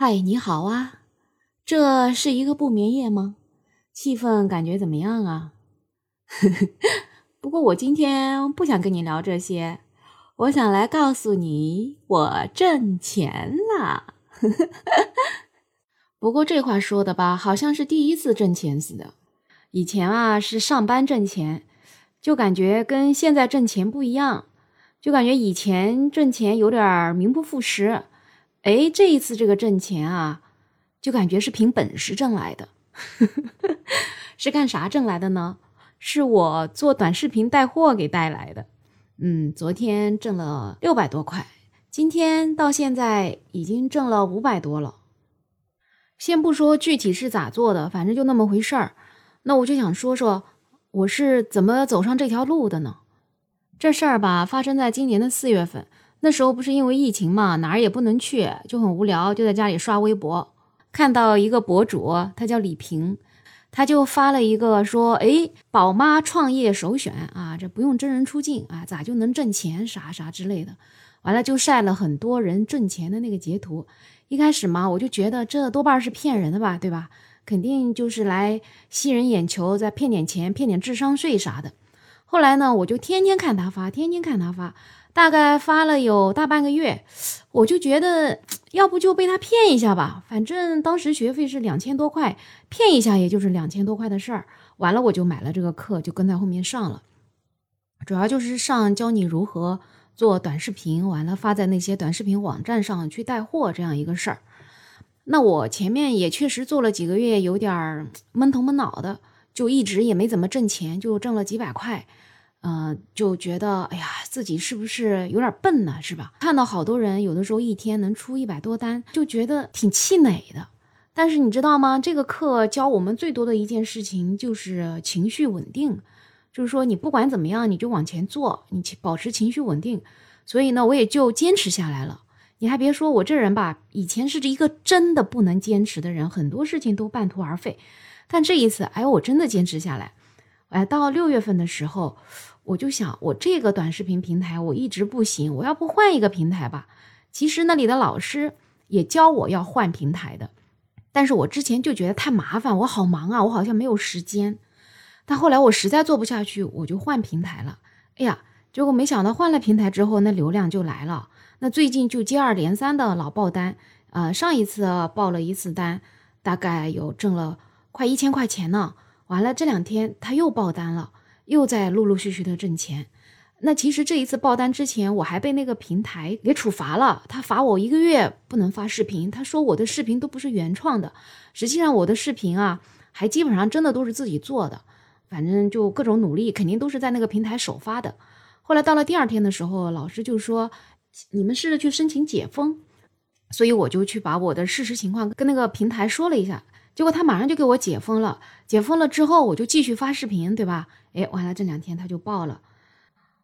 嗨，你好啊，这是一个不眠夜吗？气氛感觉怎么样啊？不过我今天不想跟你聊这些，我想来告诉你，我挣钱了。不过这话说的吧，好像是第一次挣钱似的。以前啊是上班挣钱，就感觉跟现在挣钱不一样，就感觉以前挣钱有点名不副实。哎，这一次这个挣钱啊，就感觉是凭本事挣来的。是干啥挣来的呢？是我做短视频带货给带来的。嗯，昨天挣了六百多块，今天到现在已经挣了五百多了。先不说具体是咋做的，反正就那么回事儿。那我就想说说我是怎么走上这条路的呢？这事儿吧，发生在今年的四月份。那时候不是因为疫情嘛，哪儿也不能去，就很无聊，就在家里刷微博，看到一个博主，他叫李平，他就发了一个说，哎，宝妈创业首选啊，这不用真人出镜啊，咋就能挣钱啥啥之类的，完了就晒了很多人挣钱的那个截图。一开始嘛，我就觉得这多半是骗人的吧，对吧？肯定就是来吸人眼球，再骗点钱，骗点智商税啥的。后来呢，我就天天看他发，天天看他发。大概发了有大半个月，我就觉得要不就被他骗一下吧，反正当时学费是两千多块，骗一下也就是两千多块的事儿。完了我就买了这个课，就跟在后面上了，主要就是上教你如何做短视频，完了发在那些短视频网站上去带货这样一个事儿。那我前面也确实做了几个月，有点闷头闷脑的，就一直也没怎么挣钱，就挣了几百块。嗯，就觉得哎呀，自己是不是有点笨呢？是吧？看到好多人有的时候一天能出一百多单，就觉得挺气馁的。但是你知道吗？这个课教我们最多的一件事情就是情绪稳定，就是说你不管怎么样，你就往前做，你保持情绪稳定。所以呢，我也就坚持下来了。你还别说，我这人吧，以前是一个真的不能坚持的人，很多事情都半途而废。但这一次，哎，我真的坚持下来。哎，到六月份的时候。我就想，我这个短视频平台我一直不行，我要不换一个平台吧？其实那里的老师也教我要换平台的，但是我之前就觉得太麻烦，我好忙啊，我好像没有时间。但后来我实在做不下去，我就换平台了。哎呀，结果没想到换了平台之后，那流量就来了。那最近就接二连三的老爆单，呃，上一次报了一次单，大概有挣了快一千块钱呢。完了这两天他又爆单了。又在陆陆续续的挣钱，那其实这一次爆单之前，我还被那个平台给处罚了，他罚我一个月不能发视频，他说我的视频都不是原创的，实际上我的视频啊，还基本上真的都是自己做的，反正就各种努力，肯定都是在那个平台首发的。后来到了第二天的时候，老师就说你们试着去申请解封，所以我就去把我的事实情况跟那个平台说了一下。结果他马上就给我解封了，解封了之后我就继续发视频，对吧？哎，完了这两天他就爆了。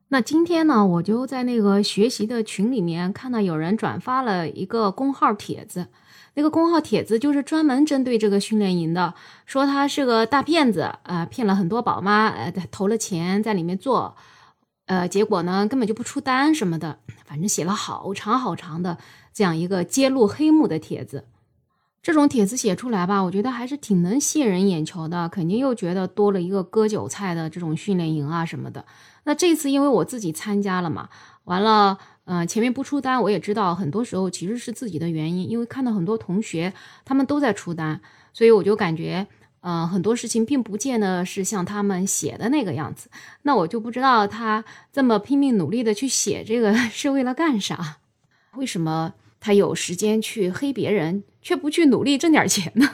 那今天呢，我就在那个学习的群里面看到有人转发了一个公号帖子，那个公号帖子就是专门针对这个训练营的，说他是个大骗子，呃，骗了很多宝妈，呃，投了钱在里面做，呃，结果呢根本就不出单什么的，反正写了好长好长的这样一个揭露黑幕的帖子。这种帖子写出来吧，我觉得还是挺能吸引人眼球的，肯定又觉得多了一个割韭菜的这种训练营啊什么的。那这次因为我自己参加了嘛，完了，嗯，前面不出单，我也知道很多时候其实是自己的原因，因为看到很多同学他们都在出单，所以我就感觉，嗯，很多事情并不见得是像他们写的那个样子。那我就不知道他这么拼命努力的去写这个 是为了干啥？为什么？他有时间去黑别人，却不去努力挣点钱呢？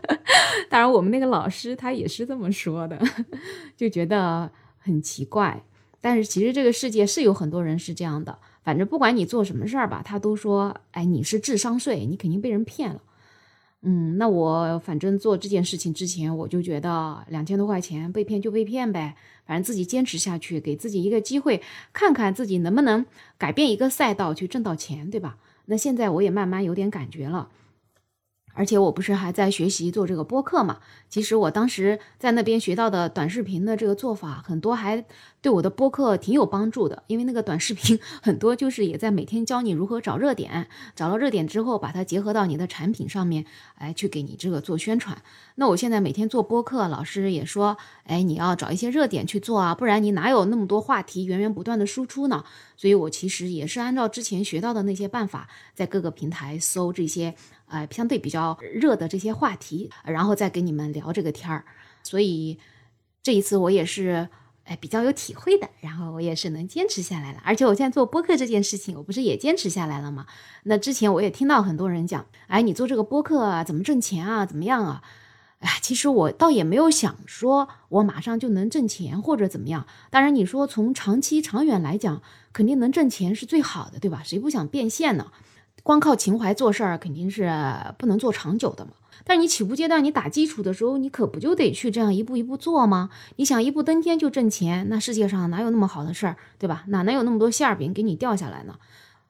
当然，我们那个老师他也是这么说的，就觉得很奇怪。但是其实这个世界是有很多人是这样的，反正不管你做什么事儿吧，他都说：“哎，你是智商税，你肯定被人骗了。”嗯，那我反正做这件事情之前，我就觉得两千多块钱被骗就被骗呗，反正自己坚持下去，给自己一个机会，看看自己能不能改变一个赛道去挣到钱，对吧？那现在我也慢慢有点感觉了，而且我不是还在学习做这个播客嘛？其实我当时在那边学到的短视频的这个做法，很多还对我的播客挺有帮助的。因为那个短视频很多就是也在每天教你如何找热点，找到热点之后，把它结合到你的产品上面，哎，去给你这个做宣传。那我现在每天做播客，老师也说，哎，你要找一些热点去做啊，不然你哪有那么多话题源源不断的输出呢？所以我其实也是按照之前学到的那些办法，在各个平台搜这些。呃，相对比较热的这些话题，然后再跟你们聊这个天儿，所以这一次我也是哎比较有体会的，然后我也是能坚持下来了。而且我现在做播客这件事情，我不是也坚持下来了吗？那之前我也听到很多人讲，哎，你做这个播客啊，怎么挣钱啊，怎么样啊？哎，其实我倒也没有想说我马上就能挣钱或者怎么样。当然，你说从长期长远来讲，肯定能挣钱是最好的，对吧？谁不想变现呢？光靠情怀做事儿肯定是不能做长久的嘛。但是你起步阶段你打基础的时候，你可不就得去这样一步一步做吗？你想一步登天就挣钱，那世界上哪有那么好的事儿，对吧？哪能有那么多馅儿饼给你掉下来呢？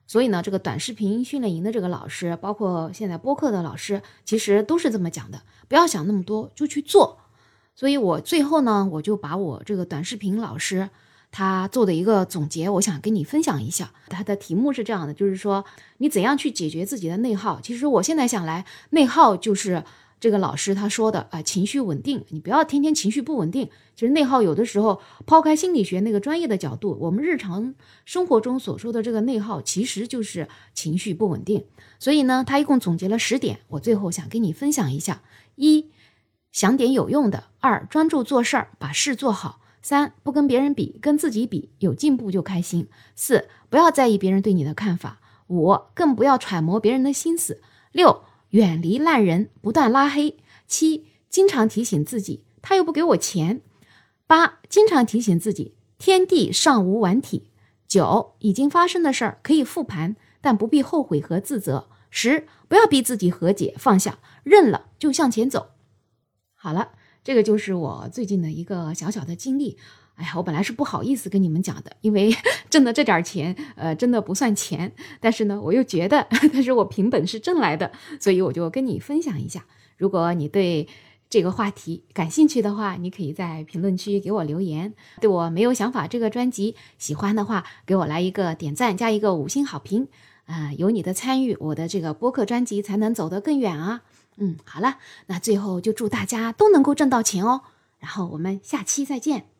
所以呢，这个短视频训练营的这个老师，包括现在播客的老师，其实都是这么讲的：不要想那么多，就去做。所以我最后呢，我就把我这个短视频老师。他做的一个总结，我想跟你分享一下。他的题目是这样的，就是说你怎样去解决自己的内耗。其实我现在想来，内耗就是这个老师他说的啊，情绪稳定。你不要天天情绪不稳定。其实内耗有的时候，抛开心理学那个专业的角度，我们日常生活中所说的这个内耗，其实就是情绪不稳定。所以呢，他一共总结了十点，我最后想跟你分享一下：一，想点有用的；二，专注做事儿，把事做好。三不跟别人比，跟自己比，有进步就开心。四不要在意别人对你的看法。五更不要揣摩别人的心思。六远离烂人，不断拉黑。七经常提醒自己，他又不给我钱。八经常提醒自己，天地尚无完体。九已经发生的事儿可以复盘，但不必后悔和自责。十不要逼自己和解，放下，认了就向前走。好了。这个就是我最近的一个小小的经历。哎呀，我本来是不好意思跟你们讲的，因为 挣的这点钱，呃，真的不算钱。但是呢，我又觉得，但是我凭本事挣来的，所以我就跟你分享一下。如果你对这个话题感兴趣的话，你可以在评论区给我留言。对我没有想法这个专辑喜欢的话，给我来一个点赞加一个五星好评。啊，有你的参与，我的这个播客专辑才能走得更远啊。嗯，好了，那最后就祝大家都能够挣到钱哦，然后我们下期再见。